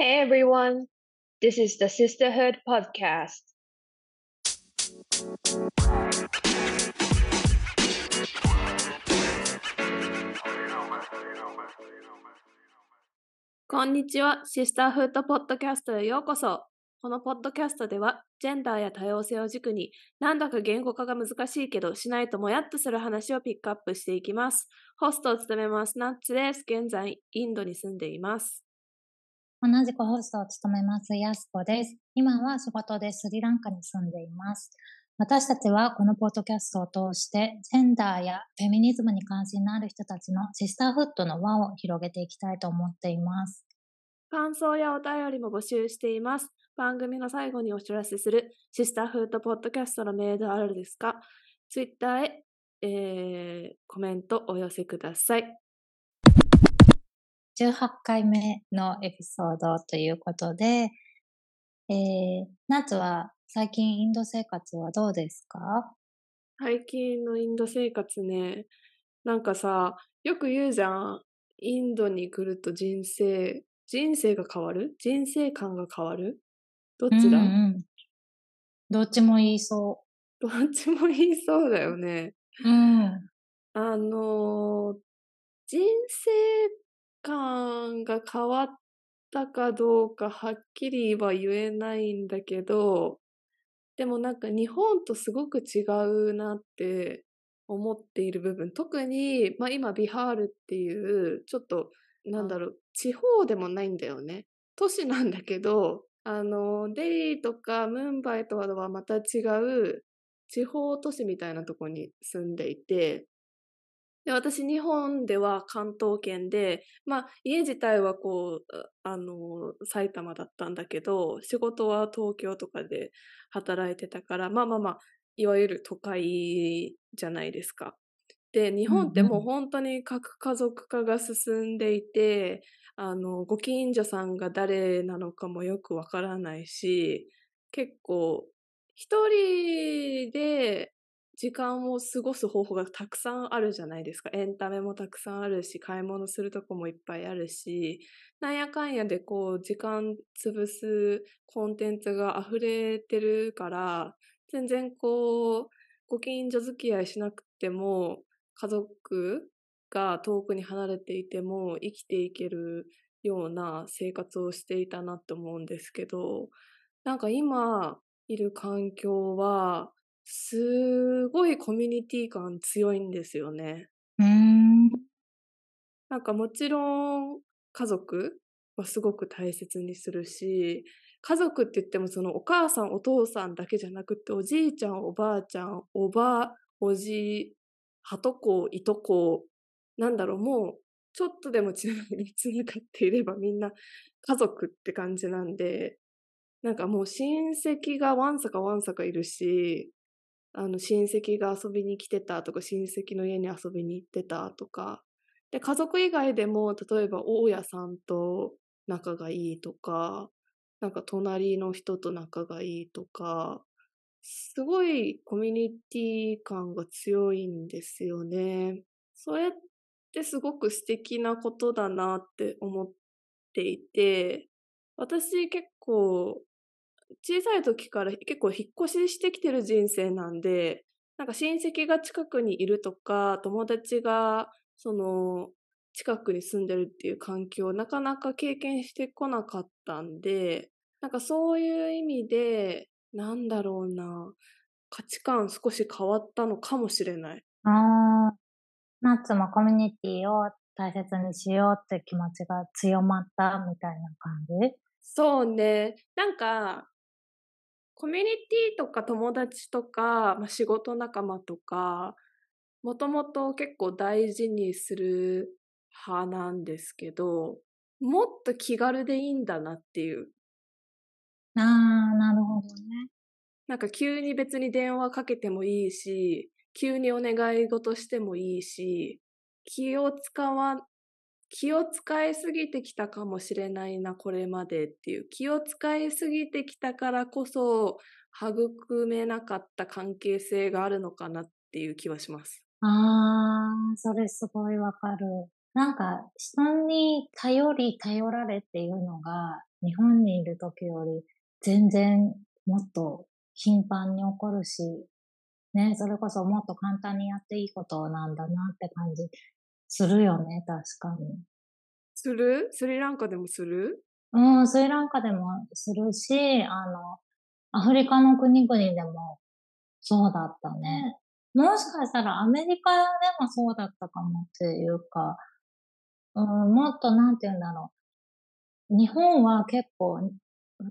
Hey everyone, this is the Sisterhood Podcast. こんにちは。シスターフードポッドキャストへようこそ。このポッドキャストでは、ジェンダーや多様性を軸に、なんだか言語化が難しいけど、しないともやっとする話をピックアップしていきます。ホストを務めます、ナッツです。現在、インドに住んでいます。同じくホストを務めます、やすこです。今は仕事でスリランカに住んでいます。私たちはこのポッドキャストを通して、ジェンダーやフェミニズムに関心のある人たちのシスターフットの輪を広げていきたいと思っています。感想やお便りも募集しています。番組の最後にお知らせするシスターフードポッドキャストのメールあるですか ?Twitter へ、えー、コメントお寄せください。18回目のエピソードということで、えー、ナツは最近インド生活はどうですか？最近のインド生活ね、なんかさ、よく言うじゃん。インドに来ると人生、人生が変わる？人生観が変わる？どっちだ、うんうんどっちも言いそどっちも言いそうだよね。う。うん。あのー人生観が変わったかどうかはっきりは言えないんだけど、でもなんか日本とすごく違うなって思っている部分、特に、まあ今ビハールっていう、ちょっと、なんだろう、地方でもないんだよね。都市なんだけど、あの、デリーとかムンバイとはまた違う地方都市みたいなとこに住んでいて、で私日本では関東圏で、まあ家自体はこう、あの、埼玉だったんだけど、仕事は東京とかで働いてたから、まあまあまあ、いわゆる都会じゃないですか。で、日本ってもう本当に核家族化が進んでいて、あの、ご近所さんが誰なのかもよくわからないし、結構、一人で時間を過ごす方法がたくさんあるじゃないですか。エンタメもたくさんあるし、買い物するとこもいっぱいあるし、なんやかんやでこう、時間潰すコンテンツが溢れてるから、全然こう、ご近所付き合いしなくても、家族が遠くに離れていても生きていけるような生活をしていたなって思うんですけど、なんか今いる環境は、すごいコミュニティ感強いんですよね。うーん。なんかもちろん家族はすごく大切にするし、家族って言ってもそのお母さんお父さんだけじゃなくておじいちゃんおばあちゃんおばおじはとこいとこなんだろうもうちょっとでもつながっていればみんな家族って感じなんでなんかもう親戚がわんさかわんさかいるしあの親戚が遊びに来てたとか親戚の家に遊びに行ってたとかで家族以外でも例えば大家さんと仲がいいとかなんか隣の人と仲がいいとかすごいコミュニティ感が強いんですよね。それってすごく素敵なことだなって思っていて、私結構小さい時から結構引っ越ししてきてる人生なんで、なんか親戚が近くにいるとか、友達がその近くに住んでるっていう環境をなかなか経験してこなかったんで、なんかそういう意味で、なんだろうな、価値観少し変わったのかもしれない。ああ、ナッツもコミュニティを大切にしようって気持ちが強まったみたいな感じ？そうね。なんか、コミュニティとか友達とか、まあ、仕事仲間とか、もともと結構大事にする派なんですけど、もっと気軽でいいんだなっていう。ああ、なるほどね。なんか急に別に電話かけてもいいし、急にお願い事してもいいし、気を使わ、気を使いすぎてきたかもしれないな、これまでっていう。気を使いすぎてきたからこそ、育めなかった関係性があるのかなっていう気はします。ああ、それすごいわかる。なんか、人に頼り、頼られっていうのが、日本にいる時より全然もっと頻繁に起こるし、ね、それこそもっと簡単にやっていいことなんだなって感じするよね、確かに。する？スリランカでもする？うん、スリランカでもするし、あの、アフリカの国々でもそうだったね。もしかしたらアメリカでもそうだったかもっていうか、うん、もっとなんて言うんだろう。日本は結構、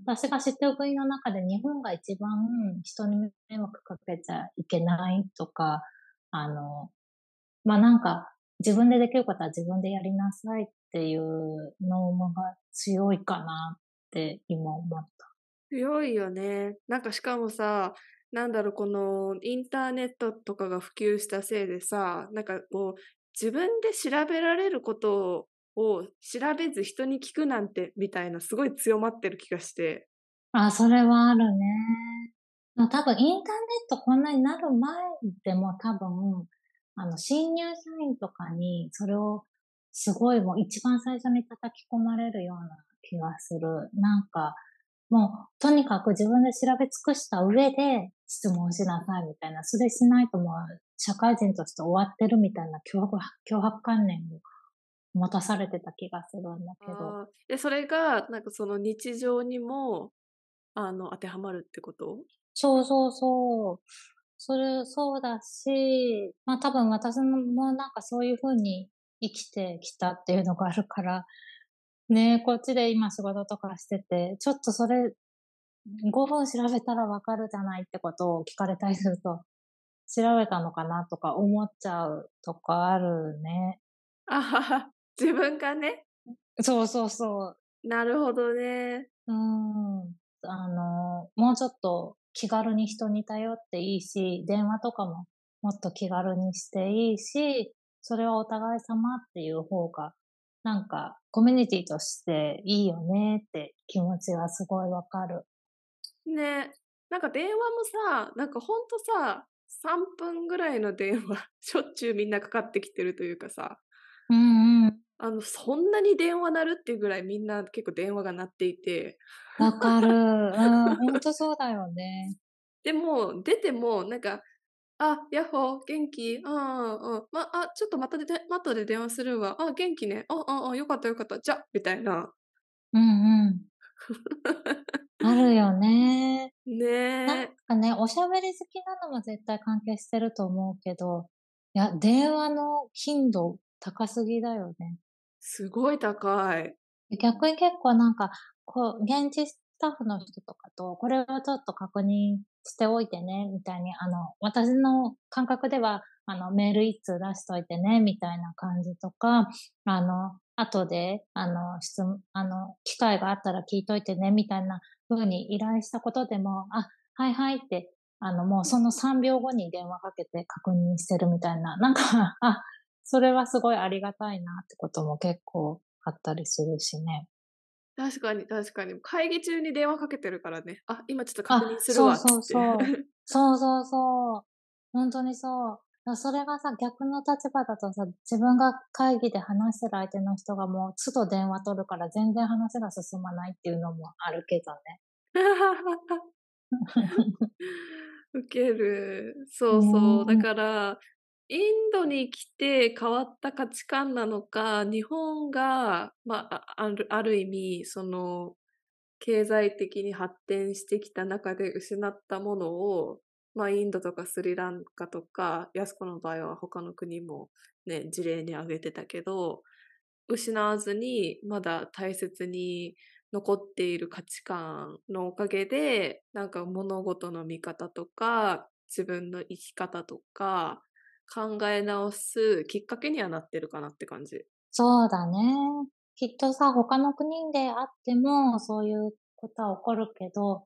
私が知ってる国の中で日本が一番人に迷惑かけちゃいけないとか、あの、まあ、なんか自分でできることは自分でやりなさいっていうノームが強いかなって今思った。強いよね。なんかしかもさ、なんだろう、このインターネットとかが普及したせいでさ、なんかこう、自分で調べられることを調べず人に聞くなんてみたいなすごい強まってる気がして。あ、それはあるね。まあ多分インターネットこんなになる前でも多分、あの、新入社員とかにそれをすごいもう一番最初に叩き込まれるような気がする。なんか、もうとにかく自分で調べ尽くした上で質問しなさいみたいな。それしないともう社会人として終わってるみたいな脅迫脅迫観念を持たされてた気がするんだけど。で、それが、なんかその日常にも、あの、当てはまるってこと？そうそうそう。それ、そうだし、まあ多分私もなんかそういうふうに生きてきたっていうのがあるから、ねこっちで今仕事とかしてて、ちょっとそれ5分調べたらわかるじゃないってことを聞かれたりすると、調べたのかなとか思っちゃうとかあるね。あはは、自分がね。そうそうそう。なるほどね。うん。あの、もうちょっと気軽に人に頼っていいし、電話とかももっと気軽にしていいし、それはお互い様っていう方が、なんかコミュニティとしていいよねって気持ちはすごいわかる。ね。なんか電話もさ、なんかほんとさ、3分ぐらいの電話、しょっちゅうみんなかかってきてるというかさ、うんうん。あの、そんなに電話鳴るっていうぐらいみんな結構電話が鳴っていて、わかる。うん、ほんとそうだよね。でも、出ても、なんか、あ、ヤッホー、元気？うんうんうん。ま、あ、ちょっとまたで、後で電話するわ。あ、元気ね。あ、あ、あ、よかったよかった。じゃ、みたいな。うんうん。あるよね。ねなんえ。かね、おしゃべり好きなのも絶対関係してると思うけど、いや、電話の頻度高すぎだよね。すごい高い。逆に結構なんか、こう、現地スタッフの人とかと、これをちょっと確認しておいてね、みたいに、あの、私の感覚では、あの、メール一通出しといてね、みたいな感じとか、あの、後で、あの、質問、あの、機会があったら聞いといてね、みたいな風に依頼したことでも、あ、はいはいって、あの、もうその3秒後に電話かけて確認してるみたいな、なんか、あ、それはすごいありがたいなってことも結構あったりするしね。確かに確かに。会議中に電話かけてるからね。あ、今ちょっとあ確認するわ、つって。そうそうそう そうそうそう。本当にそう。それがさ、逆の立場だとさ、自分が会議で話してる相手の人がもう、都度電話取るから全然話が進まないっていうのもあるけどね。ウケる。そうそう。だうんから、インドに来て変わった価値観なのか、日本が、まあ、ある、ある意味、その、経済的に発展してきた中で失ったものを、まあ、インドとかスリランカとか、安子の場合は他の国もね、事例に挙げてたけど、失わずに、まだ大切に残っている価値観のおかげで、なんか物事の見方とか、自分の生き方とか、考え直すきっかけにはなってるかなって感じ。そうだね。きっとさ、他の国であっても、そういうことは起こるけど、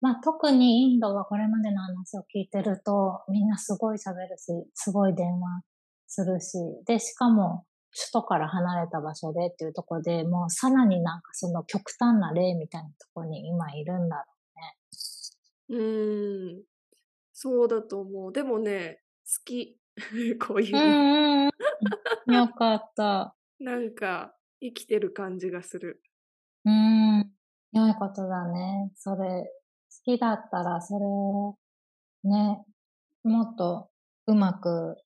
まあ特にインドはこれまでの話を聞いてると、みんなすごい喋るし、すごい電話するし、で、しかも首都から離れた場所でっていうところでもうさらになんかその極端な例みたいなところに今いるんだろうーん。そうだと思う。でもね、好き。こういうう。よかった。なんか、生きてる感じがする。うーん。良いことだね。それ、好きだったら、それを、ね、もっとうまく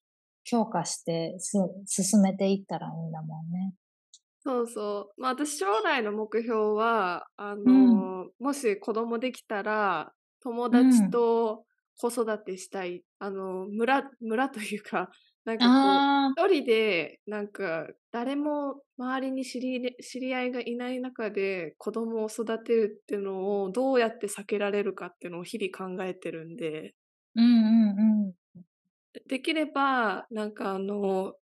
強化してす進めていったらいいんだもんね。そうそう。まあ私将来の目標は、あうん。の、もし子供できたら、友う達ん。と子育てしたい。あの、村、村というか、なんかこう、一人で、なんか、誰も周りに知り、知り合いがいない中で子供を育てるっていうのをどうやって避けられるかっていうのを日々考えてるんで、うんうんうん。できれば、なんかあの、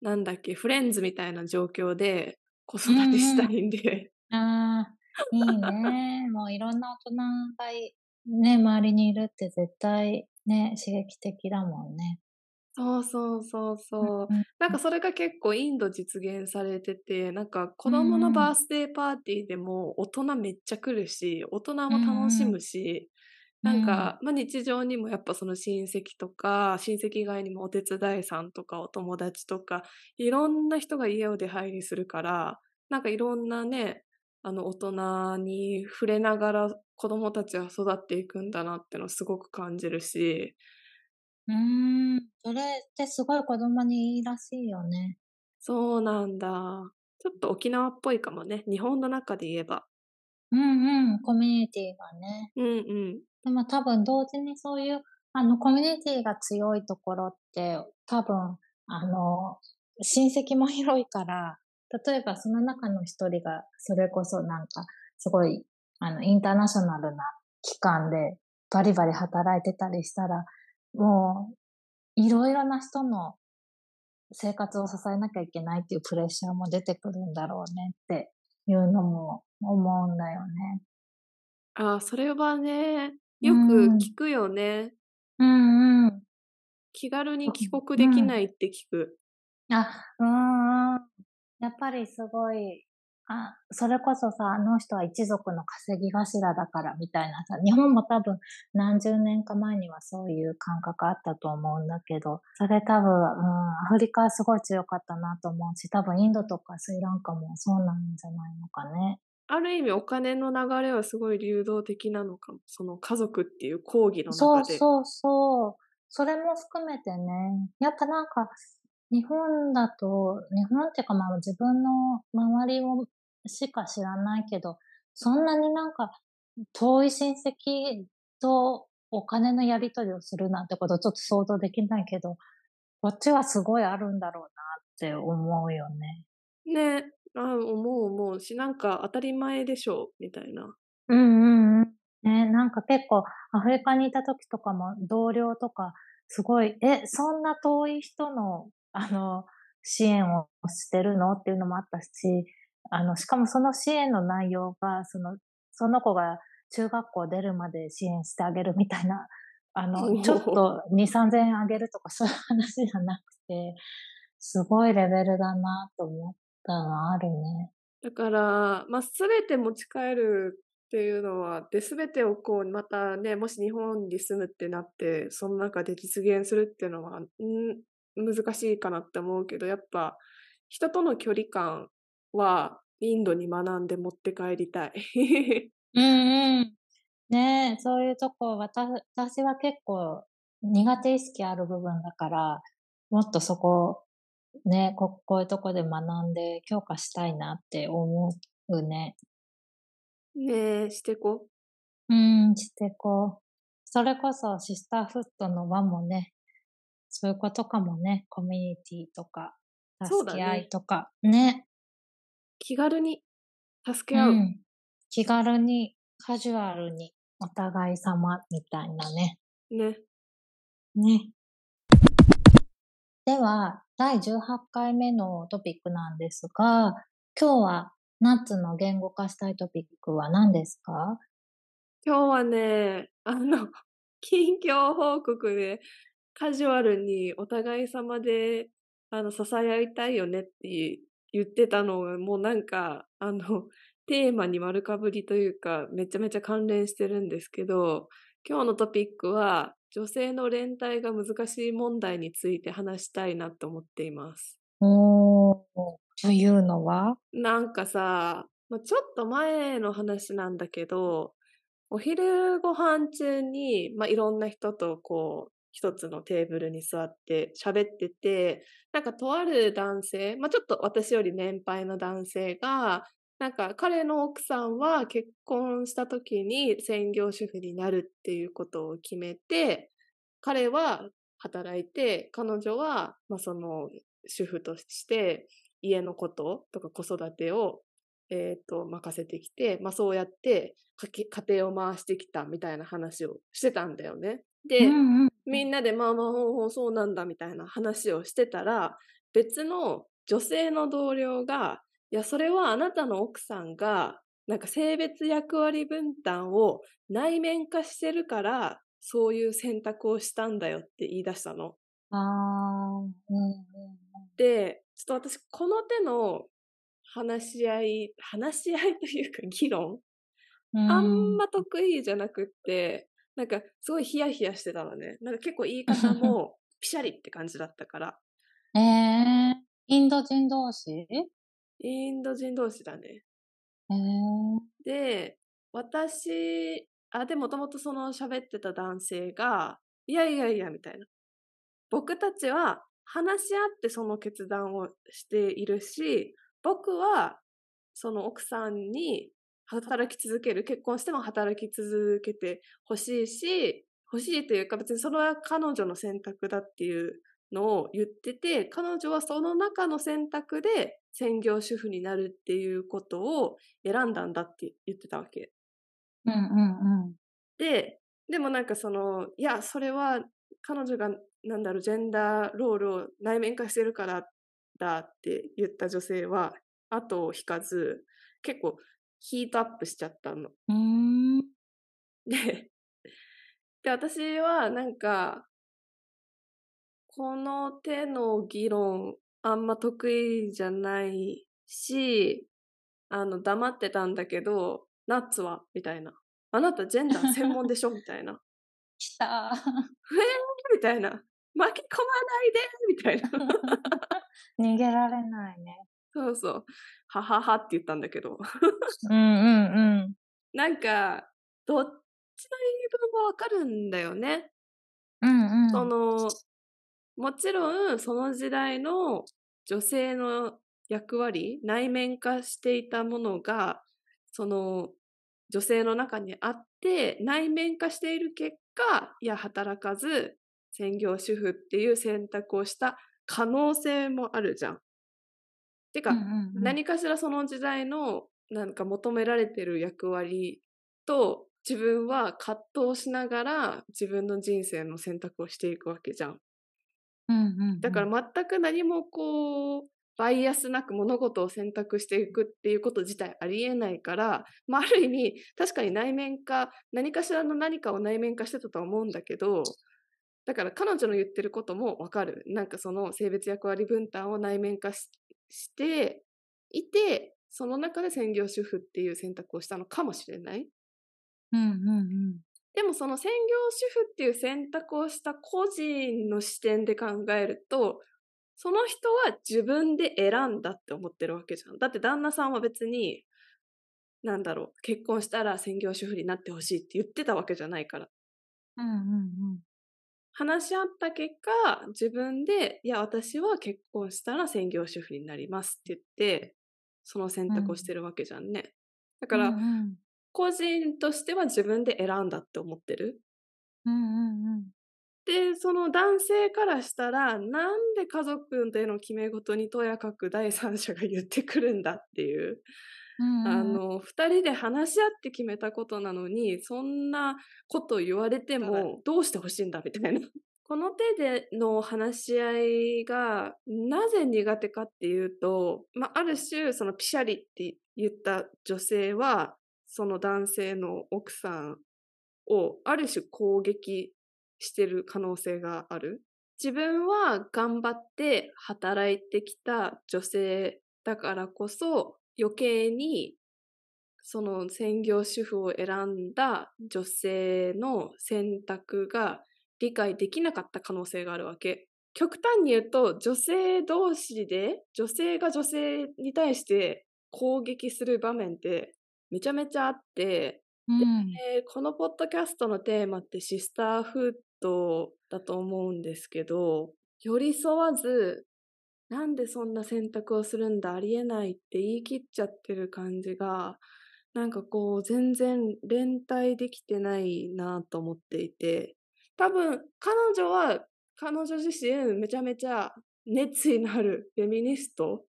なんだっけ、フレンズみたいな状況で子う育てしたんういんで、ん。ああ、いいね。もういろんな大人がい、ね、周りにいるって絶対ね、刺激的だもんね。そうそうそううんそう。うんなんかそれが結構インド実現されてて、なんか子う供の。バースデーパーティーでも大人めっちゃ来るし、大人うも楽しんむし、なん。か、まあ、日常にもやっぱその親戚とか、親戚以外にもお手伝いさんとかお友達とか、いろんな人が家を出入りするから、なんかいろんなね、あの大人に触れながら子供たちは育っていくんだなってのをすごく感じるし、うーん。それってすごい子供にいいらしいよね。そうなんだ。ちょっと沖縄っぽいかもね。日本の中で言えば。うんうん。コミュニティがね。うんうん。でも多分同時にそういう、あの、コミュニティが強いところって、多分、あの、親戚も広いから、例えばその中の一人が、それこそなんか、すごい、あの、インターナショナルな機関でバリバリ働いてたりしたら、もう、いろいろな人の生活を支えなきゃいけないっていうプレッシャーも出てくるんだろうねっていうのも思うんだよね。ああ、それはね、うよくん。聞くよね。うんうん。気軽に帰う国できん。ないって聞く。あ、うんうん。やっぱりすごい、あ、それこそさ、あの人は一族の稼ぎ頭だからみたいなさ、日本も多分何十年か前にはそういう感覚あったと思うんだけど、それ多分、うん、アフリカはすごい強かったなと思うし、多分インドとかスリランカもそうなんじゃないのかね。ある意味お金の流れはすごい流動的なのかも。その家族っていう講義のそう中で。そうそう。それも含めてね。やっぱなんか、日本だと、日本っていうかまあ自分の周りをしか知らないけど、そんなになんか遠い親戚とお金のやり取りをするなんてことちょっと想像できないけど、こっちはすごいあるんだろうなって思うよね。ね、あ思う思うし、なんか当たり前でしょ、みたいな。うんうんうん。ね、なんか結構アフリカにいた時とかも同僚とかすごい、え、そんな遠い人の、あの、支援をしてるの？っていうのもあったし、あの、しかもその支援の内容が、その、その子が中学校出るまで支援してあげるみたいな、あの、ちょっ。と2、3000円あげるとかそういう話じゃなくて、すごいレベルだなと思ったのあるね。だから、まあ、全て持ち帰るっていうのは、で、全てをこう、またね、もし日本に住むってなって、その中で実現するっていうのは、ん、難しいかなって思うけど、やっぱ、人との距離感は、インドに学んで持って帰りたい。う んうん。ねえ、そういうとこ、わた私は結構苦手意識ある部分だから、もっとそこ、ね、ここういうとこで学んで強化したいなって思うね。ねえ、してこ。うん、してこう。それこそシスターフットの輪もね、そういうことかもね。コミュニティとか、助け合いね。とか。ね。気軽に助け合う。うん。気軽に、カジュアルに、お互い様みたいなね。ね。ね。では、第18回目のトピックなんですが、今日はナッツの言語化したいトピックは何ですか？今日はね、あの、近況報告で、カジュアルにお互い様で、あの、支え合いたいよねって言ってたのが、もうなんか、あの、テーマに丸かぶりというか、めちゃめちゃ関連してるんですけど、今日のトピックは、女性の連帯が難しい問題について話したいなと思っています。おー、というのは？なんかさ、まあ、ちょっと前の話なんだけど、お昼ご飯中に、まあ、いろんな人とこう、一つのテーブルに座って喋ってて、なんかとある男性、まあ、ちょっと私より年配の男性が、なんか彼の奥さんは結婚した時に専業主婦になるっていうことを決めて、彼は働いて、彼女は、まあ、その主婦として家のこととか子育てを、えっ、と、任せてきて、まあそうやって家庭を回してきたみたいな話をしてたんだよね。で、うんうんみんなでまあまあほうほうそうなんだみたいな話をしてたら、別の女性の同僚が、いや、それはあなたの奥さんが、なんか性別役割分担を内面化してるから、そういう選択をしたんだよって言い出したの。ああ、うんうんで、ちょっと私、この手の話し合い、話し合いというか議論、うん。あんま得意じゃなくって、なんかすごいヒヤヒヤしてたのね。なんか結構言い方もピシャリって感じだったから。ええインド人同士？えインド人同士だね。えで、私、あ、でもともとその喋ってた男性が、いやいやいや、みたいな。僕たちは話し合ってその決断をしているし、僕はその奥さんに働き続ける、結婚しても働き続けてほしいし、欲しいというか別にそれは彼女の選択だっていうのを言ってて、彼女はその中の選択で専業主婦になるっていうことを選んだんだって言ってたわけ。うんうんうん。で、でもなんかその、いや、それは彼女が、なんだろう、ジェンダーロールを内面化してるからだって言った女性は、後を引かず、結構ヒートアップしちゃったの。で、で、私はなんか、この手の議論、あんま得意じゃないし、あの、黙ってたんだけど、ナッツは？みたいな。あなたジェンダー専門でしょ？みたいな。来た。みたいな。巻き込まないでみたいな。逃げられないね。そうそう。はははって言ったんだけど。うんうんうん。なんか、どっちの言い分もわかるんだよね。うんうん。その、もちろんその時代の女性の役割、内面化していたものが、その女性の中にあって、内面化している結果、いや、働かず、専業主婦っていう選択をした可能性もあるじゃん。てか、うんうんうん、何かしらその時代のなんか求められてる役割と自分は葛藤しながら自分の人生の選択をしていくわけじゃん。うんうんうん、だから全く何もこうバイアスなく物事を選択していくっていうこと自体ありえないから、まあ、ある意味確かに内面化何かしらの何かを内面化してたと思うんだけどだから彼女の言ってることもわかる。なんかその性別役割分担を内面化ししていてその中で専業主婦っていう選択をしたのかもしれない。うんうんうん、でもその専業主婦っていう選択をした個人の視点で考えるとその人は自分で選んだって思ってるわけじゃん。だって旦那さんは別になんだろう結婚したら専業主婦になってほしいって言ってたわけじゃないから。うんうんうん、話し合った結果自分でいや私は結婚したら専業主婦になりますって言ってその選択をしてるわけじゃんね。だから、うんうん個人としては自分で選んだって思ってる。うんうんうん、で、その男性からしたら、なんで家族での決め事にとやかく第三者が言ってくるんだっていう、うんうん、あの、二人で話し合って決めたことなのに、そんなこと言われてもどうしてほしいんだみたいな。この手での話し合いがなぜ苦手かっていうと、まあ、ある種そのピシャリって言った女性は、その男性の奥さんをある種攻撃してる可能性がある。自分は頑張って働いてきた女性だからこそ余計にその専業主婦を選んだ女性の選択が理解できなかった可能性があるわけ。極端に言うと、女性同士で、女性が女性に対して攻撃する場面ってめちゃめちゃあって、うん。でこのポッドキャストのテーマってシスターフードだと思うんですけど、寄り添わず、なんでそんな選択をするんだ、ありえないって言い切っちゃってる感じが、なんかこう全然連帯できてないなと思っていて、多分彼女は彼女自身めちゃめちゃ熱意のあるフェミニスト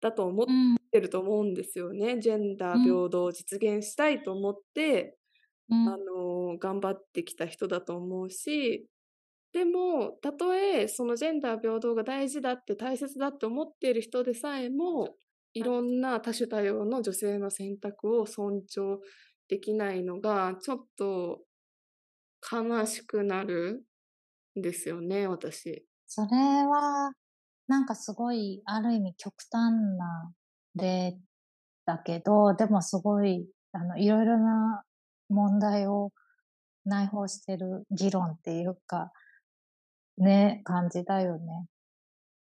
だと思っうん。てると思うんですよね。ジェンダーうん平等を実現したいと思って、うんあの頑張ってきた人だと思うし、でも、たとえそのジェンダー平等が大事だって大切だって思っている人でさえも、いろんな多種多様の女性の選択を尊重できないのが、ちょっと悲しくなるんですよね、私。それは、なんかすごい、ある意味極端な例だけど、でもすごい、あの、いろいろな問題を内包してる議論っていうか、ね、感じだよね。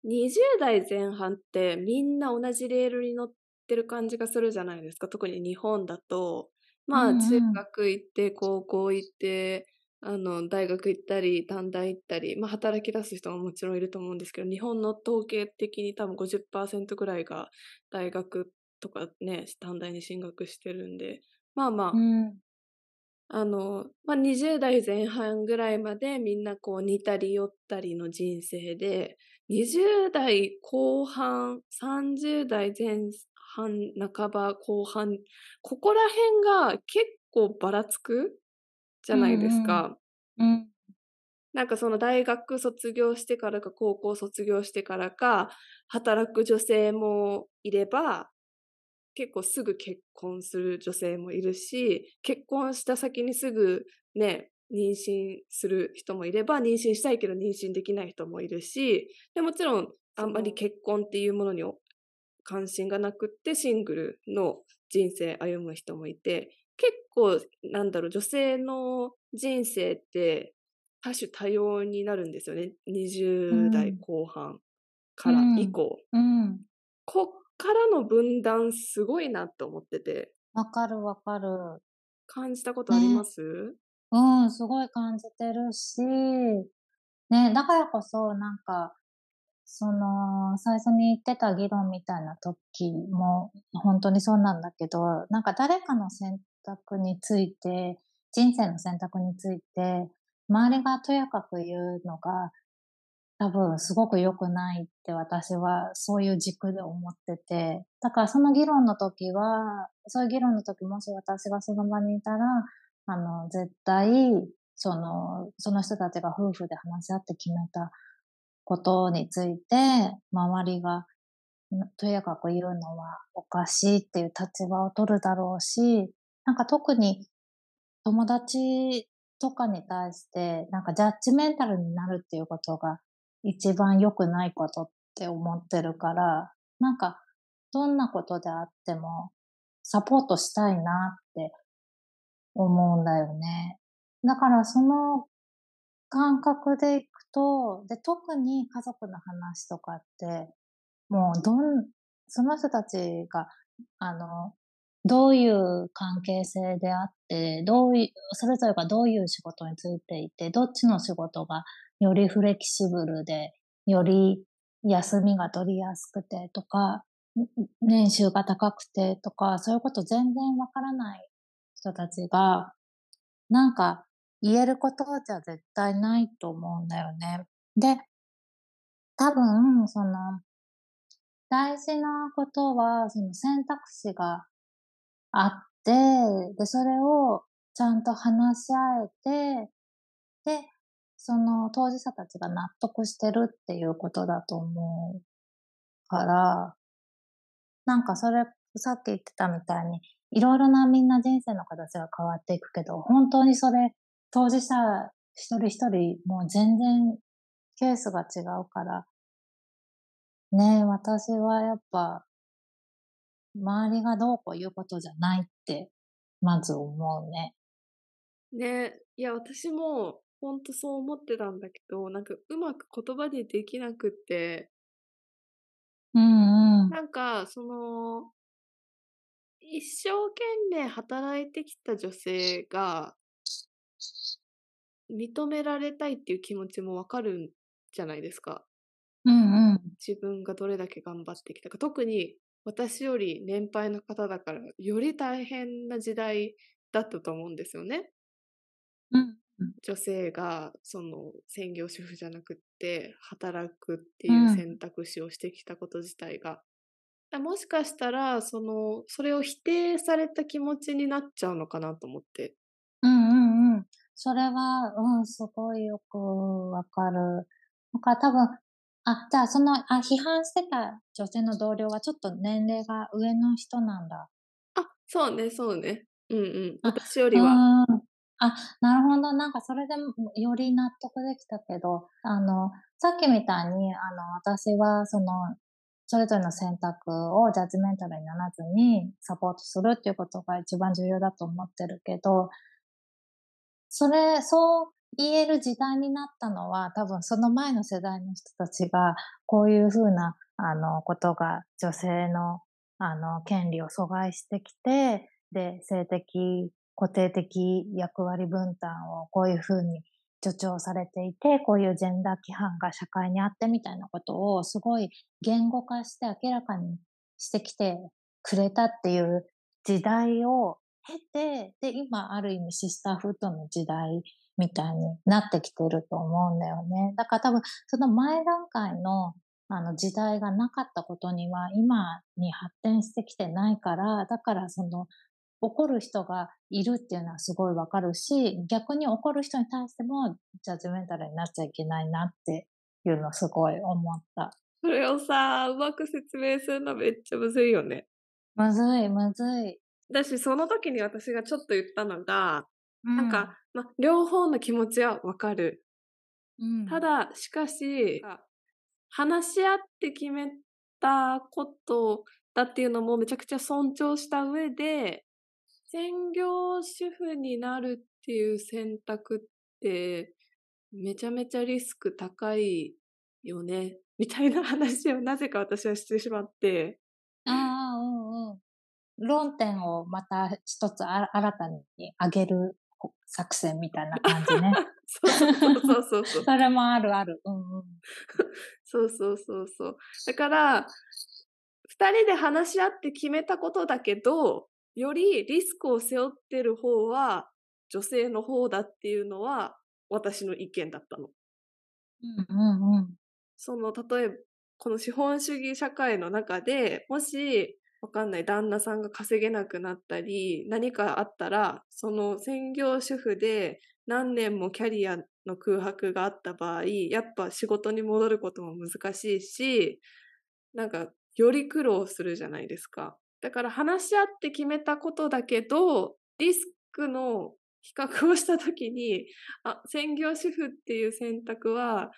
20代前半ってみんな同じレールに乗ってる感じがするじゃないですか。特に日本だと、まあうんうん中学行って、高校行って、あの、大学行ったり、短大行ったり、まあ働き出す人ももちろんいると思うんですけど、日本の統計的に多分50%ぐらいが大学とかね、短大に進学してるんで、まあまあ、うん。あの、まあ、20代前半ぐらいまでみんなこう似たり寄ったりの人生で、20代後半、30代前半、半ば後半、ここら辺が結構ばらつくじゃないですか。うん。なんかその大学卒業してからか高校卒業してからか働く女性もいれば結構すぐ結婚する女性もいるし結婚した先にすぐね妊娠する人もいれば妊娠したいけど妊娠できない人もいるしでもちろんあんまり結婚っていうものに関心がなくってシングルの人生歩む人もいて結構なんだろう女性の人生って多種多様になるんですよね。20代後半から以降。うん。こっからの分断すごいなと思ってて、わかるわかる。感じたことあります、うん、すごい感じてるし、ね、だからこそ、なんか、その、最初に言ってた議論みたいな時も、本当にそうなんだけど、なんか誰かの選択について、人生の選択について、周りがとやかく言うのが、多分すごく良くないって私はそういう軸で思ってて、だからその議論の時は、そういう議論の時もし私がその場にいたら、あの、絶対、その、その人たちが夫婦で話し合って決めたことについて、周りがとやかく言うのはおかしいっていう立場を取るだろうし、なんか特に友達とかに対して、なんかジャッジメンタルになるっていうことが一番良くないことって思ってるから、なんかどんなことであってもサポートしたいなって思うんだよね。だからその感覚でいくと、で、特に家族の話とかって、もうどん、その人たちが、あの、どういう関係性であって、どういう、それぞれがどういう仕事についていて、どっちの仕事がよりフレキシブルで、より休みが取りやすくてとか、年収が高くてとか、そういうこと全然わからない人たちが、なんか言えることじゃ絶対ないと思うんだよね。で、多分、その、大事なことは、その選択肢があって、で、それをちゃんと話し合えて、で、その当事者たちが納得してるっていうことだと思うから、なんかそれ、さっき言ってたみたいに、いろいろなみんな人生の形が変わっていくけど、本当にそれ、当事者一人一人、もう全然ケースが違うから、ねえ、私はやっぱ、周りがどうこう言うことじゃないって、まず思うね。ね、いや、私もほんとそう思ってたんだけど、なんかうまく言葉にできなくって、うんうん。なんかその、一生懸命働いてきた女性が、認められたいっていう気持ちもわかるんじゃないですか。うんうん。自分がどれだけ頑張ってきたか。特に私より年配の方だから、より大変な時代だったと思うんですよね。うん女性がその専業主婦じゃなくって働くっていううん選択肢をしてきたこと自体が。だもしかしたらそのそれを否定された気持ちになっちゃうのかなと思って。うんうんうん。それは、うん、すごいよくわかる。なんか多分、あ、じゃあその、あ、批判してた女性の同僚はちょっと年齢が上の人なんだ。あ、そうね、そうね。うんうん。あ私よりは。あ、なるほど。なんかそれでもより納得できたけど、あの、さっきみたいに、あの、私はその、それぞれの選択をジャッジメンタルにならずにサポートするっていうことが一番重要だと思ってるけど、それ、そう言える時代になったのは多分その前の世代の人たちがこういうふうな、あの、ことが女性の、あの、権利を阻害してきて、で、性的、固定的役割分担をこういうふうに助長されていて、こういうジェンダー規範が社会にあってみたいなことをすごい言語化して明らかにしてきてくれたっていう時代を経て、で、今ある意味シスターフードの時代みたいになってきてると思うんだよね。だから多分その前段階のあの時代がなかったことには今に発展してきてないから、だからその怒る人がいるっていうのはすごいわかるし、逆に怒る人に対してもジャッジメンタルになっちゃいけないなっていうのすごい思った。それをさ、うまく説明するのめっちゃむずいよね。むずい、むずい。だし、その時に私がちょっと言ったのが、ななんか、、ま、両方の気持ちはわかる。うん、ただ、しかし、話し合って決めたことだっていうのもめちゃくちゃ尊重した上で、専業主婦になるっていう選択って、めちゃめちゃリスク高いよね、みたいな話をなぜか私はしてしまって、ああ、うんうん。論点をまた一つあ新たに上げるこ作戦みたいな感じね。そうそうそうそうそう。それもあるある。うんうん。そうそうそうそう。だから、二人で話し合って決めたことだけど、よりリスクを背負ってる方は女性の方だっていうのは私の意見だったの。うんうんうん。その、例えば、この資本主義社会の中で、もし、わかんない、旦那さんが稼げなくなったり、何かあったら、その専業主婦で何年もキャリアの空白があった場合、やっぱ仕事に戻ることも難しいし、なんか、より苦労するじゃないですか。だから話し合って決めたことだけど、リスクの比較をしたときに、あ、専業主婦っていう選択は、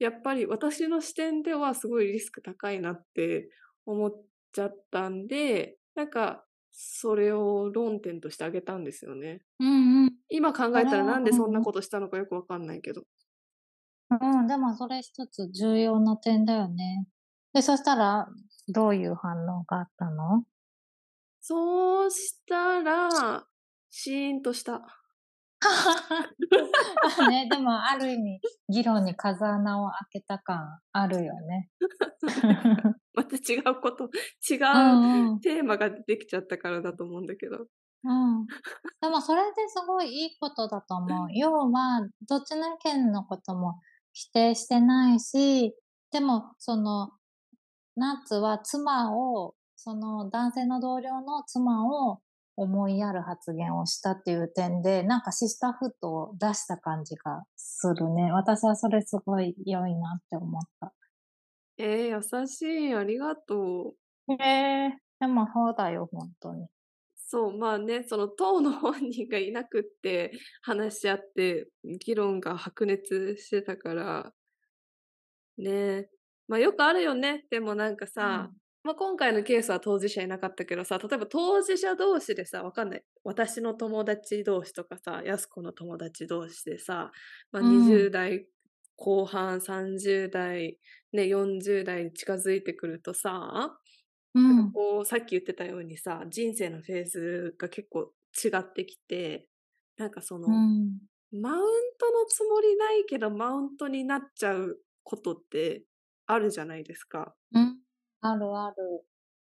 やっぱり私の視点ではすごいリスク高いなって思っちゃったんで、なんか、それを論点としてあげたんですよね。うんうん。今考えたらなんでそんなんことしたのかよくわかんないけど。うん、でもそれ一つ重要な点だよね。で、そしたら、どういう反応があったの？そうしたら、シーンとした。ね、でもある意味、議論に風穴を開けた感あるよね。また違うこと、違う。テーマが出てきちゃったからだと思うんだけど。うん。でもそれですごいいいことだと思う。要は、どっちの意見のことも否定してないし、でも、その、ナッツは妻を、その男性の同僚の妻を思いやる発言をしたっていう点で、なんかシスターフットを出した感じがするね。私はそれすごい良いなって思った。えー、優しい。ありがとう。へえでもそうだよ、本当に。そう、まあね、その党の本人がいなくって話し合って議論が白熱してたから、ねまあよくあるよね。でもなんかさ、まあ、今回のケースは当事者いなかったけどさ、例えば当事者同士でさ、わかんない。私の友達同士とかさ、やす子の友達同士でさ、まあ、うん20代後半、30代、ね、40代に近づいてくるとさ、うん。こうさっき言ってたようにさ、人生のフェーズが結構違ってきて、なんかその、うん。マウントのつもりないけど、マウントになっちゃうことってあるじゃないですか。うん。あるある。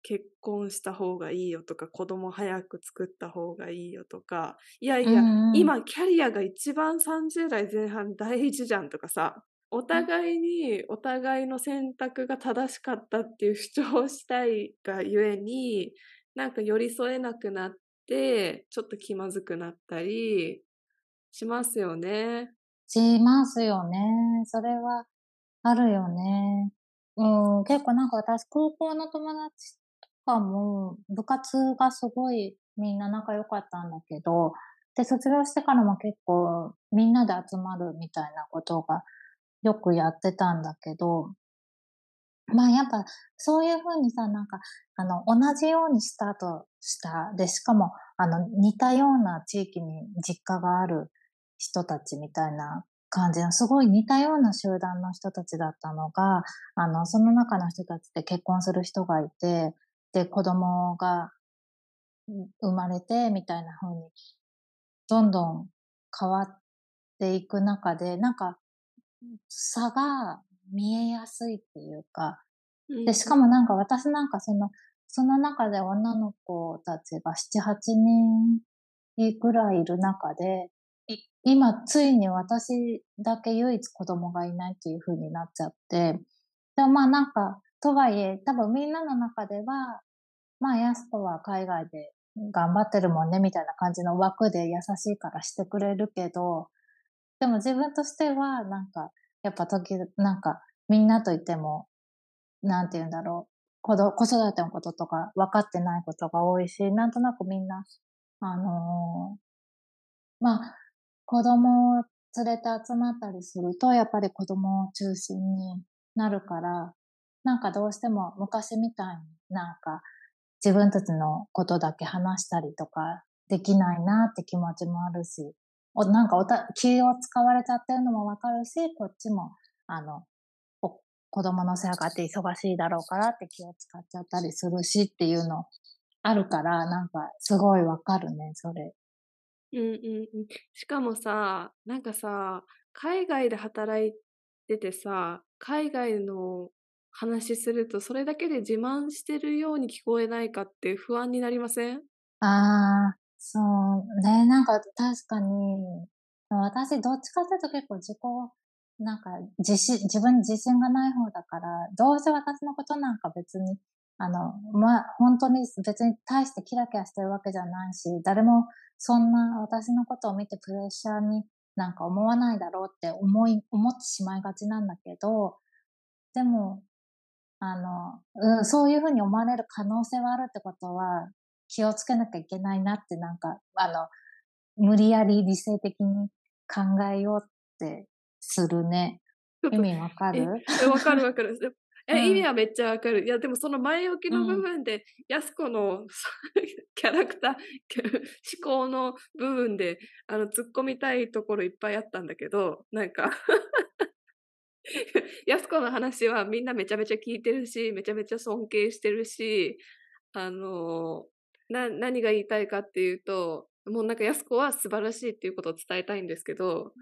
結婚した方がいいよとか、子供早く作った方がいいよとか、いやいや、うんうん今キャリアが一番30代前半大事じゃんとかさ、お互いにお互いの選択が正しかったっていう主張をしたいがゆえに、なんか寄り添えなくなって、ちょっと気まずくなったりしますよね。しますよね。それはあるよね。うん、結構なんか私、高校の友達とかも、部活がすごいみんな仲良かったんだけど、で、卒業してからも結構みんなで集まるみたいなことがよくやってたんだけど、まあやっぱそういうふうにさ、なんか、あの、同じようにスタートした。で、しかも、あの、似たような地域に実家がある人たちみたいな感じの、すごい似たような集団の人たちだったのが、あの、その中の人たちで結婚する人がいて、で、子供がうん生まれて、みたいな風に、どんどん変わっていく中で、なんか、差が見えやすいっていうか、で、しかもなんか私なんかその、その中で女の子たちが7、8人ぐらいいる中で、い今ついに私だけ唯一子供がいないっていう風になっちゃって、でもまあなんか、とはいえ、多分みんなの中では、まあヤスコは海外で頑張ってるもんねみたいな感じの枠で優しいからしてくれるけど、でも自分としてはなんか、やっぱ時、なんかみんなといても、なんて言うんだろう。子ど子育てのこととか分かってないことが多いし、なんとなくみんな、あのーまあ、子供を連れて集まったりすると、やっぱり子供を中心になるから、なんかどうしても昔みたいになんか自分たちのことだけ話したりとかできないなって気持ちもあるし、おなんかおた気を使われちゃってるのもわかるし、こっちも、あの、子供の世話があって忙しいだろうからって気を使っちゃったりするしっていうのあるから、なんかすごいわかるね、それ。うんうんうん。しかもさ、なんかさ、海外で働いててさ、海外の話すると、それだけで自慢してるように聞こえないかって不安になりません？ああ、そうね、なんか確かに、私どっちかっていうと結構自己、なんか自、自分に自信がない方だから、どうせ私のことなんか別に、あの、まあ、本当に別に対してキラキラしてるわけじゃないし、誰もそんな私のことを見てプレッシャーになんか思わないだろうって思い、思ってしまいがちなんだけど、でも、あの、うん、そういうふうに思われる可能性はあるってことは、気をつけなきゃいけないなってなんか、あの、無理やり理性的に考えようってするね。意味わかえ、る？えわかるわかる。でえ、うん意味はめっちゃわかる。いや、でもその前置きの部うん分で、やす子の キャラクター、思考の部分で、あの、突っ込みたいところいっぱいあったんだけど、なんか やす子の話はみんなめちゃめちゃ聞いてるし、めちゃめちゃ尊敬してるし、あのな、何が言いたいかっていうと、もうなんかやす子は素晴らしいっていうことを伝えたいんですけど、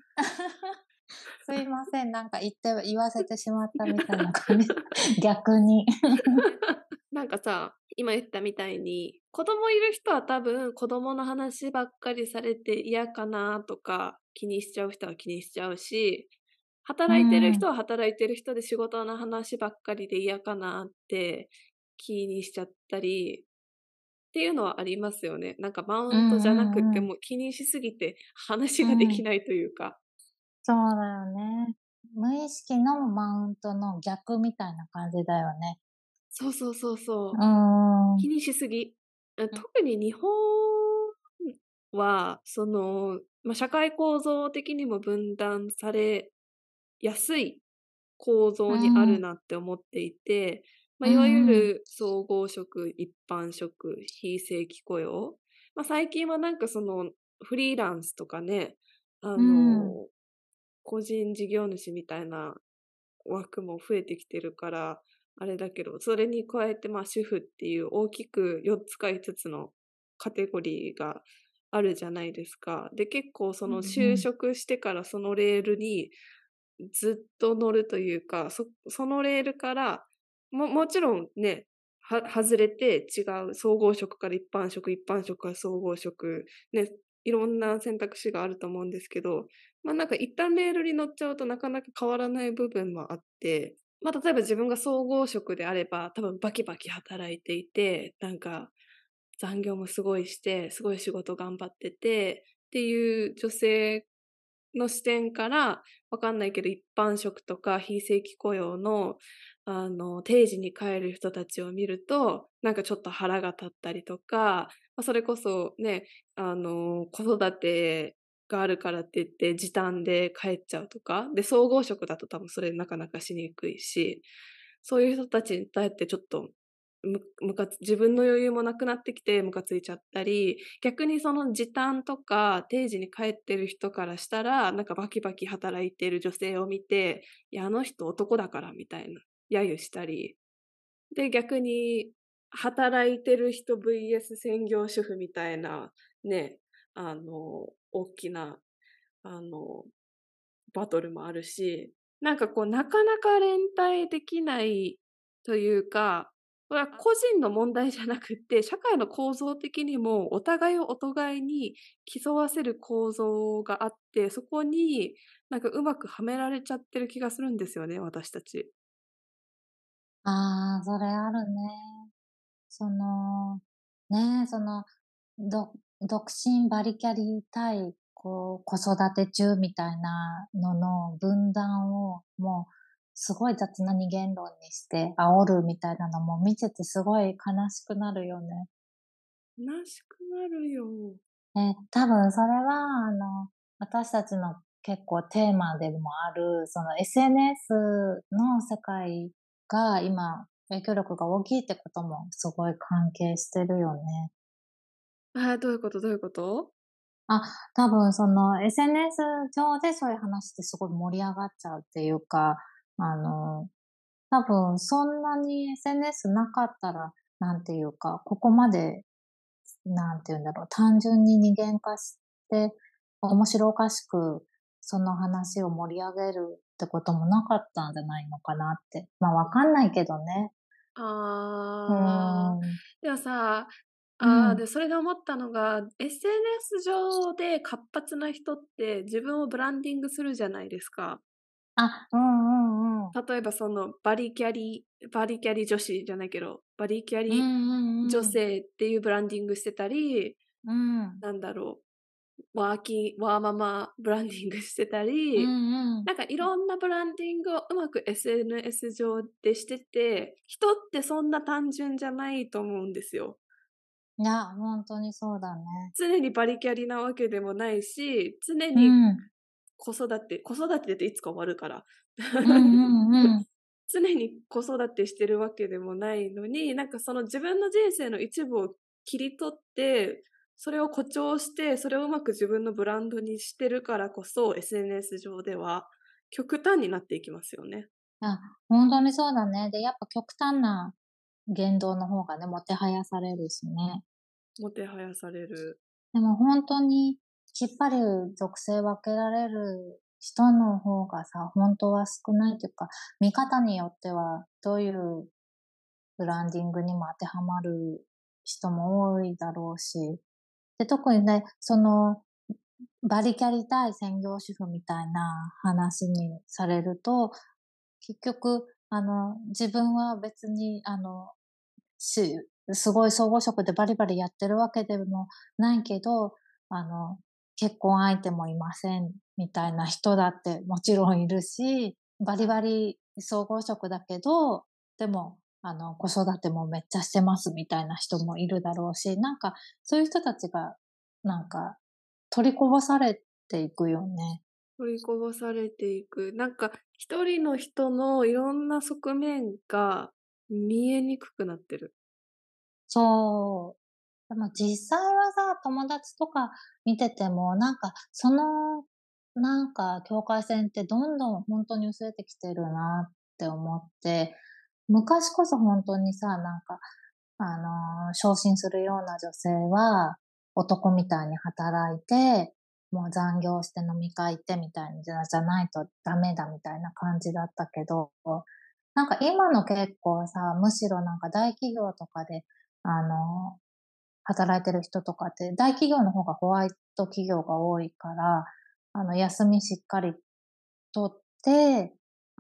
すいません、なんか言って、言わせてしまったみたいな感じ。逆に。なんかさ、今言ったみたいに、子供いる人は多分子供の話ばっかりされて嫌かなとか気にしちゃう人は気にしちゃうし、働いてる人は働いてる人で仕事の話ばっかりで嫌かなって気にしちゃったり、っていうのはありますよね。なんかマウントじゃなくっても気にしすぎて話ができないというか。そうだよね。無意識のマウントの逆みたいな感じだよね。そうそうそうそうう。気にしすぎ。あ特に日本は、その、まあ、社会構造的にも分断されやすい構造にあるなって思っていて、まあ、いわゆる総合職、一般職、非正規雇用。まあ、最近はなんかそのフリーランスとかね、あの、個人事業主みたいな枠も増えてきてるから、あれだけど、それに加えて、まあ、主婦っていう大きく4つか5つのカテゴリーがあるじゃないですか。で、結構その就職してからそのレールにずっと乗るというか、そそのレールからも、もちろんね、は、外れて違う総合職から一般職、一般職から総合職、ね、いろんな選択肢があると思うんですけど、まあなんか一旦レールに乗っちゃうとなかなか変わらない部分もあって、まあ例えば自分が総合職であれば多分バキバキ働いていて、なんか残業もすごいして、すごい仕事頑張っててっていう女性の視点からわかんないけど一般職とか非正規雇用のあの、定時に帰る人たちを見ると、なんかちょっと腹が立ったりとか、まあ、それこそね、あの、子育てがあるからって言って時短で帰っちゃうとか、で、総合職だと多分それなかなかしにくいし、そういう人たちに対してちょっとむか自分の余裕もなくなってきてムカついちゃったり逆にその時短とか定時に帰ってる人からしたらなんかバキバキ働いてる女性を見ていやあの人男だからみたいな揶揄したり、で、逆に、働いてる人 VS 専業主婦みたいな、ね、あの、大きな、あの、バトルもあるし、なんかこう、なかなか連帯できないというか、これは個人の問題じゃなくて、社会の構造的にもお互いをお互いに競わせる構造があって、そこになんかうまくはめられちゃってる気がするんですよね、私たち。ああ、それあるね。その、ね、その、ど、独身バリキャリ対、こう、子育て中みたいなのの分断を、もう、すごい雑な二元論にして煽るみたいなのも見ててすごい悲しくなるよね。悲しくなるよ。え、多分それは、あの、私たちの結構テーマでもある、その SNS の世界が今、影響力が大きいってこともすごい関係してるよね。あどういうこと？どういうこと？あ、多分その SNS 上でそういう話ってすごい盛り上がっちゃうっていうか、あの、多分そんなに SNS なかったら、なんていうか、ここまで、なんていうんだろう、単純に二元化して、面白おかしくその話を盛り上げるってこともなかったんじゃないのかなって。まあわかんないけどね。ああ。でもさ、ああ、で、それで思ったのが、SNS 上で活発な人って自分をブランディングするじゃないですか。あ、うんうんうん。例えばそのバリキャリ、バリキャリ女子じゃないけど、バリキャリ女性っていうブランディングしてたり、うん、なんだろう。ワーキー、ワーママブランディングしてたり、うんうん、なんかいろんなブランディングをうまく SNS 上でしてて、人ってそんな単純じゃないと思うんですよ。いや、本当にそうだね。常にバリキャリなわけでもないし、常に子育て、うん、子育てっていつか終わるから。うんうんうん 常に子育てしてるわけでもないのに、なんかその自分の人生の一部を切り取って、それを誇張して、それをうまく自分のブランドにしてるからこそ、SNS 上では極端になっていきますよね。あ、本当にそうだね。で、やっぱ極端な言動の方がね、もてはやされるしね。もてはやされる。でも本当にきっぱり属性分けられる人の方がさ、本当は少ないというか、見方によってはどういうブランディングにも当てはまる人も多いだろうし、で、特にね、その、バリキャリ対専業主婦みたいな話にされると、結局、あの、自分は別に、あの、し、すごい総合職でバリバリやってるわけでもないけど、あの、結婚相手もいませんみたいな人だってもちろんいるし、バリバリ総合職だけど、でもあの、子育てもめっちゃしてますみたいな人もいるだろうし、なんか、そういう人たちが、なんか、取りこぼされていくよね。取りこぼされていく。なんか、一人の人のいろんな側面が見えにくくなってる。そう。でも実際はさ、友達とか見てても、なんか、その、なんか、境界線ってどんどん本当に薄れてきてるなって思って、昔こそ本当にさ、なんか、あのー、昇進するような女性は、男みたいに働いて、もう残業して飲み会行ってみたいにじゃないとダメだみたいな感じだったけど、なんか今の結構さ、むしろなんか大企業とかで、あの、働いてる人とかって、大企業の方がホワイト企業が多いから、あの、休みしっかり取って、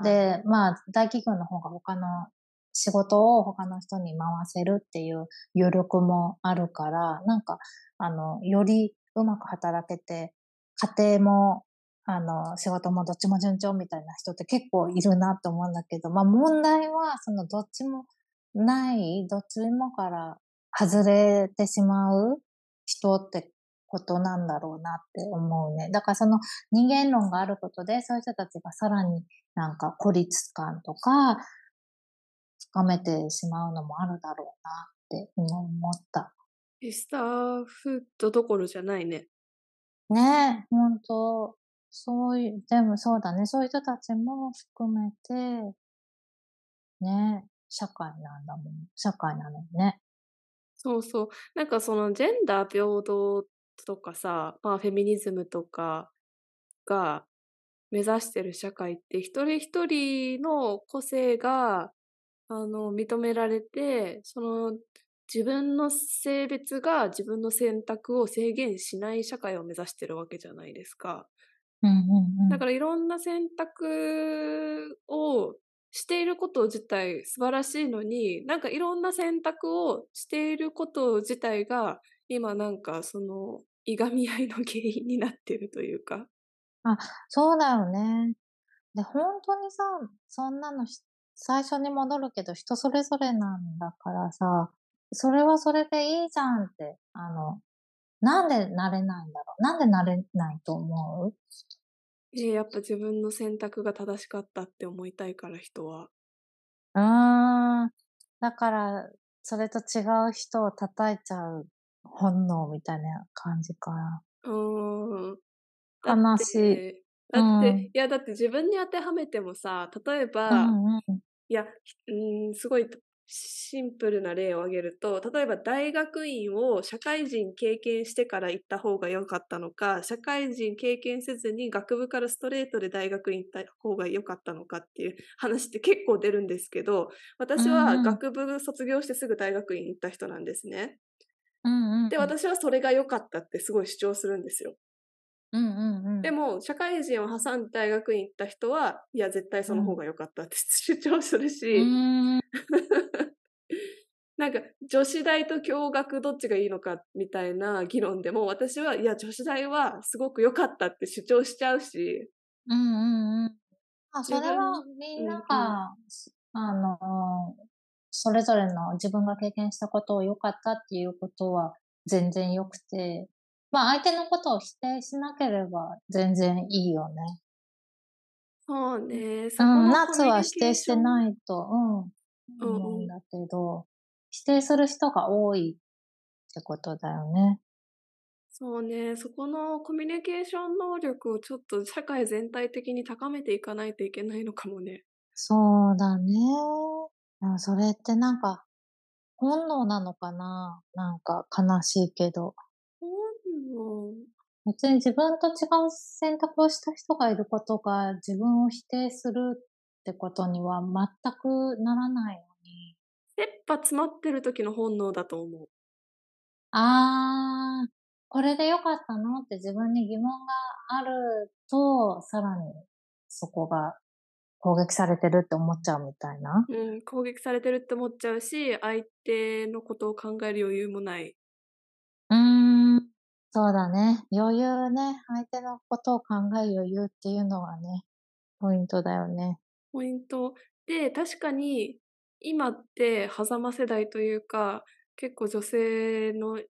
で、まあ、大企業の方が他の仕事を他の人に回せるっていう余力もあるから、なんか、あの、よりうまく働けて、家庭も、あの、仕事もどっちも順調みたいな人って結構いるなと思うんだけど、まあ問題は、そのどっちもない、どっちもから外れてしまう人ってことなんだろうなって思うね。だからその人間論があることで、そういう人たちがさらになんか孤立感とか、深めてしまうのもあるだろうなって思った。スターフッドどころじゃないね。ねえ、ほんと。そういう、でもそうだね。そういう人たちも含めて、ね社会なんだもん。社会なのね。そうそう。なんかそのジェンダー平等とかさ、まあフェミニズムとかが目指してる社会って一人一人の個性があの認められて、その自分の性別が自分の選択を制限しない社会を目指してるわけじゃないですか。うんうんうん、だからいろんな選択をしていること自体素晴らしいのに、なんかいろんな選択をしていること自体が今なんかそのいがみ合いの原因になってるというか。あ、そうだよね。で、本当にさ、そんなの最初に戻るけど人それぞれなんだからさ、それはそれでいいじゃんって、あの、なんでなれないんだろう？なんでなれないと思う？えやっぱ自分の選択が正しかったって思いたいから人は。うーん。だから、それと違う人を叩いちゃう本能みたいな感じかな。うーん。悲しい。だって、うん、いや、だって自分に当てはめてもさ、例えば、うんうん、いや、うん、すごいシンプルな例を挙げると、例えば大学院を社会人経験してから行った方が良かったのか、社会人経験せずに学部からストレートで大学院行った方が良かったのかっていう 話って結構出るんですけど、私は学部卒業してすぐ大学院行った人なんですね。で、私はそれが良かったってすごい主張するんですよ。うんうんうん、でも、社会人を挟んで大学院行った人は、いや、絶対その方が良かったって 主張するし、うん、なんか、女子大と共学どっちがいいのかみたいな議論でも、私は、いや、女子大はすごく良かったって主張しちゃうし。うんうんうん。あ、それはみんなが、うんうん、あの、それぞれの自分が経験したことを良かったっていうことは全然良くて、まあ相手のことを否定しなければ全然いいよね。そうね。そうん、夏は否定してないと、うん、思うんだけど、否定する人が多いってことだよね。そうね。そこのコミュニケーション能力をちょっと社会全体的に高めていかないといけないのかもね。そうだね。それってなんか、本能なのかな？なんか悲しいけど。別に自分と違う選択をした人がいることが自分を否定するってことには全くならないのに。切羽詰まってる時の本能だと思う。あー、これでよかったのって自分に疑問があると、さらにそこが攻撃されてるって思っちゃうみたいな。うん、攻撃されてるって思っちゃうし、相手のことを考える余裕もない。そうだね。余裕ね。相手のことを考える余裕っていうのはね、ポイントだよね。ポイント。で、確かに、今って狭間世代というか、結構女性のね、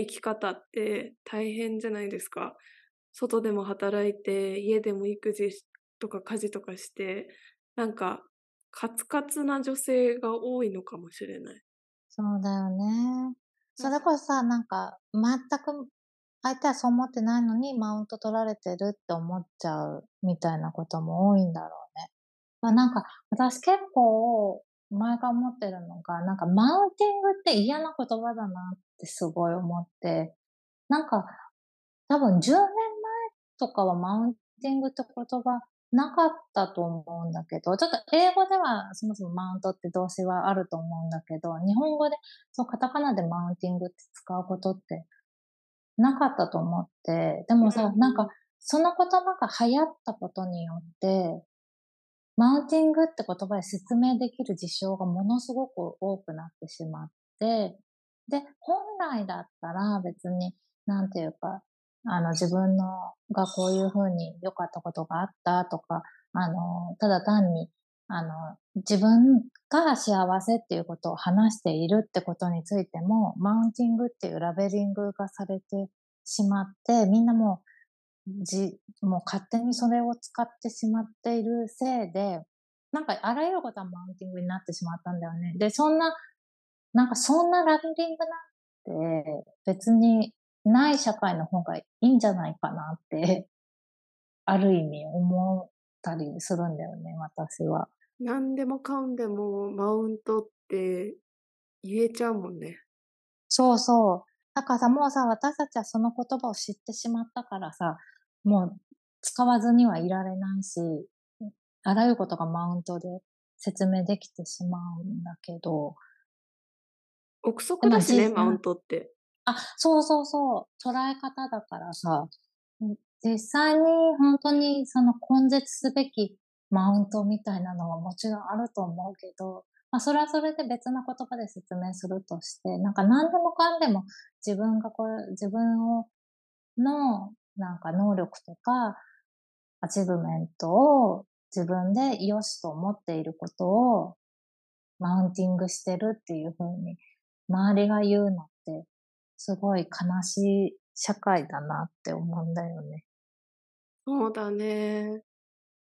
生き方って大変じゃないですか。外でも働いて、家でも育児とか家事とかして、なんか、カツカツな女性が多いのかもしれない。そうだよね。それこそさ、なんか、全く相手はそう思ってないのにマウント取られてるって思っちゃうみたいなことも多いんだろうね。なんか、私結構前から思ってるのが、なんかマウンティングって嫌な言葉だなってすごい思って、なんか、多分10年前とかはマウンティングって言葉なかったと思うんだけど、ちょっと英語ではそもそもマウントって動詞はあると思うんだけど、日本語でそうカタカナでマウンティングって使うことってなかったと思って、でもさ、うん、なんかその言葉が流行ったことによって、マウンティングって言葉で説明できる事象がものすごく多くなってしまって、で、本来だったら別に、なんていうか、あの、自分のがこういうふうに良かったことがあったとか、あの、ただ単に、あの、自分が幸せっていうことを話しているってことについても、マウンティングっていうラベリングがされてしまって、みんなもう、じ、もう勝手にそれを使ってしまっているせいで、なんかあらゆることはマウンティングになってしまったんだよね。で、そんな、なんかそんなラベリングなんて別にない社会の方がいいんじゃないかなって、ある意味思ったりするんだよね、私は。何でもかんでもマウントって言えちゃうもんね。そうそう。だからさ、もうさ、私たちはその言葉を知ってしまったからさ、もう使わずにはいられないし、あらゆることがマウントで説明できてしまうんだけど。憶測だしね、マウントって。あ、そうそうそう。捉え方だからさ、実際に本当にその根絶すべきマウントみたいなのはもちろんあると思うけど、まあ、それはそれで別の言葉で説明するとして、なんか何でもかんでも自分がこれ、自分を、の、なんか能力とか、アチブメントを自分で良しと思っていることをマウンティングしてるっていうふうに周りが言うのってすごい悲しい社会だなって思うんだよね。そうだね。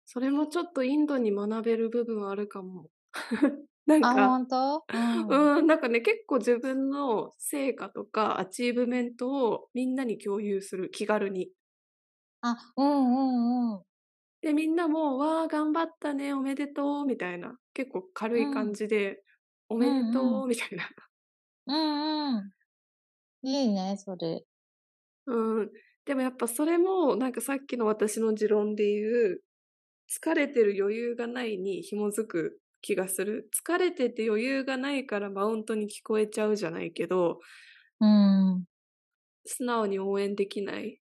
それもちょっとインドに学べる部分あるかも。なんあ、か、本当うん、うん、なんかね、結構自分の成果とか achievement をみんなに共有する、気軽に。あ、うんうんうん。で、みんなも、わあ、頑張ったね、おめでとう、みたいな。結構軽い感じで、おめでとう、みたいな。うんうん。いいね、それ。うん。でもやっぱそれも、なんかさっきの私の持論で言う、疲れてる余裕がないに紐づく気がする。疲れてて余裕がないからマウントに聞こえちゃうじゃないけど、うん。素直に応援できない。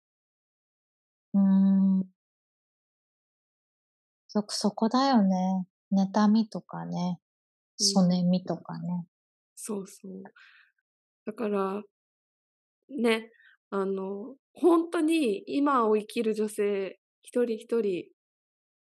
うん。そ、そこだよね。妬みとかね。そねみとかね。そうそう。だから、ね、あの、本当に今を生きる女性一人一人、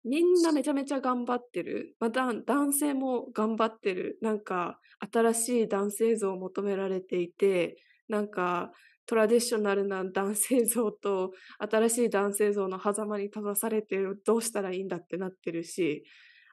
みんなめちゃめちゃ頑張ってる。また男性も頑張ってる。なんか新しい男性像を求められていて、なんかトラディショナルな男性像と新しい男性像の狭間に立たされてどうしたらいいんだってなってるし、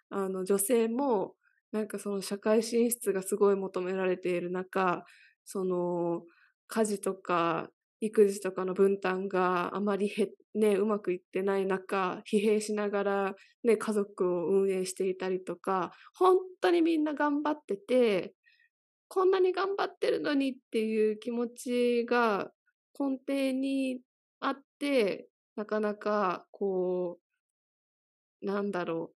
あの女性もなんかその社会進出がすごい求められている中、その家事とか育児とかの分担があまりへ、ね、うまくいってない中、疲弊しながら、ね、家族を運営していたりとか、本当にみんな頑張ってて、こんなに頑張ってるのにっていう気持ちが根底にあって、なかなかこう、なんだろう。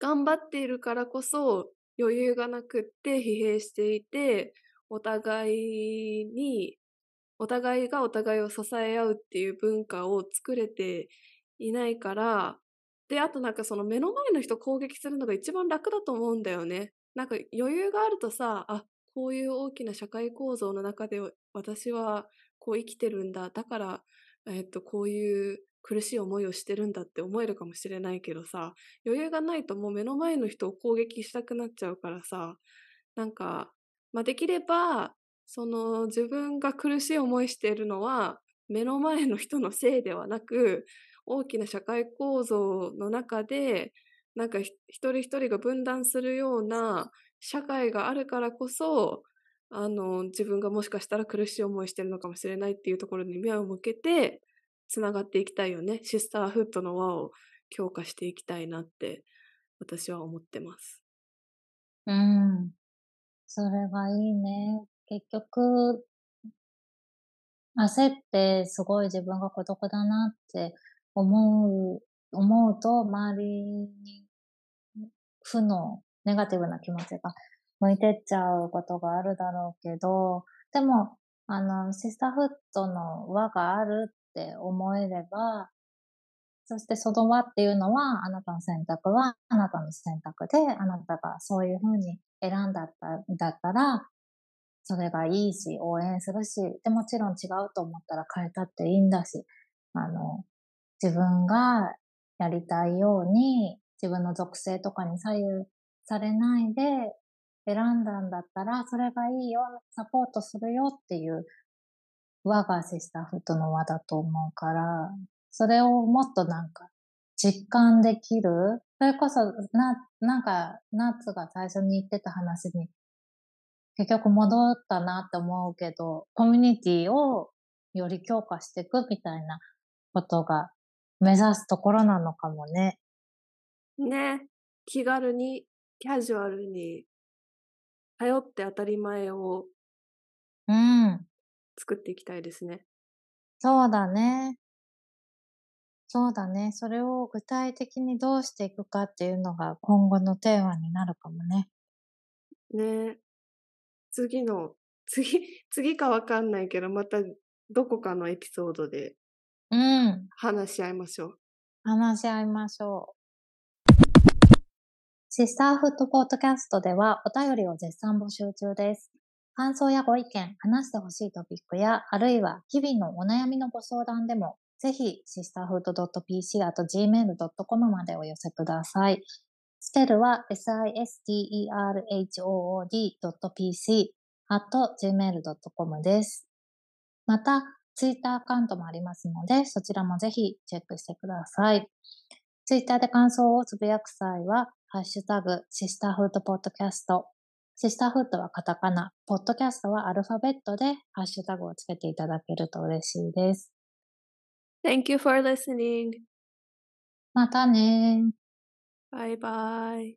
頑張っているからこそ余裕がなくって疲弊していて、お互いに、お互いがお互いを支え合うっていう文化を作れていないから、で、あとなんかその目の前の人攻撃するのが一番楽だと思うんだよね。なんか余裕があるとさ、あ、こういう大きな社会構造の中で私はこう生きてるんだ。だから、えっと、こういう苦しい思いをしてるんだって思えるかもしれないけどさ、余裕がないともう目の前の人を攻撃したくなっちゃうからさ、なんか、まあ、できれば、その自分が苦しい思いしているのは目の前の人のせいではなく、大きな社会構造の中で、なんか一人一人が分断するような社会があるからこそ、あの、自分がもしかしたら苦しい思いしてるのかもしれないっていうところに目を向けて、つながっていきたいよね。シスターフットの輪を強化していきたいなって、私は思ってます。うん。それがいいね。結局、焦ってすごい自分が孤独だなって思う、思うと周りに負のネガティブな気持ちが向いてっちゃうことがあるだろうけど、でも、あの、シスターフットの輪があるって思えれば、そしてその輪っていうのは、あなたの選択はあなたの選択で、あなたがそういうふうに選んだった、だったら、それがいいし、応援するし、でもちろん違うと思ったら変えたっていいんだし、あの、自分がやりたいように、自分の属性とかに左右されないで選んだんだったら、それがいいよ、サポートするよっていう輪がシスターフットの輪だと思うから、それをもっとなんか実感できる。それこそ、な、なんか、ナッツが最初に言ってた話に結局戻ったなって思うけど、コミュニティをより強化していくみたいなことが目指すところなのかもね。ね。気軽に、キャジュアルに、頼って当たり前をうん。作っていきたいですね。そうだね。そうだね。それを具体的にどうしていくかっていうのが今後のテーマになるかもね。ね。次の、次、次かわかんないけど、またどこかのエピソードでうん。話し合いましょう。話し合いましょう。シスターフットポッドキャストではお便りを絶賛募集中です。感想やご意見、話してほしいトピックや、あるいは日々のお悩みのご相談でも、ぜひ、シスターフード .pc あと gmail.com までお寄せください。スペルは sisterhood.pc あと gmail.com です。また、ツイッターアカウントもありますので、そちらもぜひチェックしてください。ツイッターで感想をつぶやく際は、ハッシュタグ、シスターフードポッドキャスト。シスターフードはカタカナ、ポッドキャストはアルファベットでハッシュタグをつけていただけると嬉しいです。Thank you for listening. またね拜拜。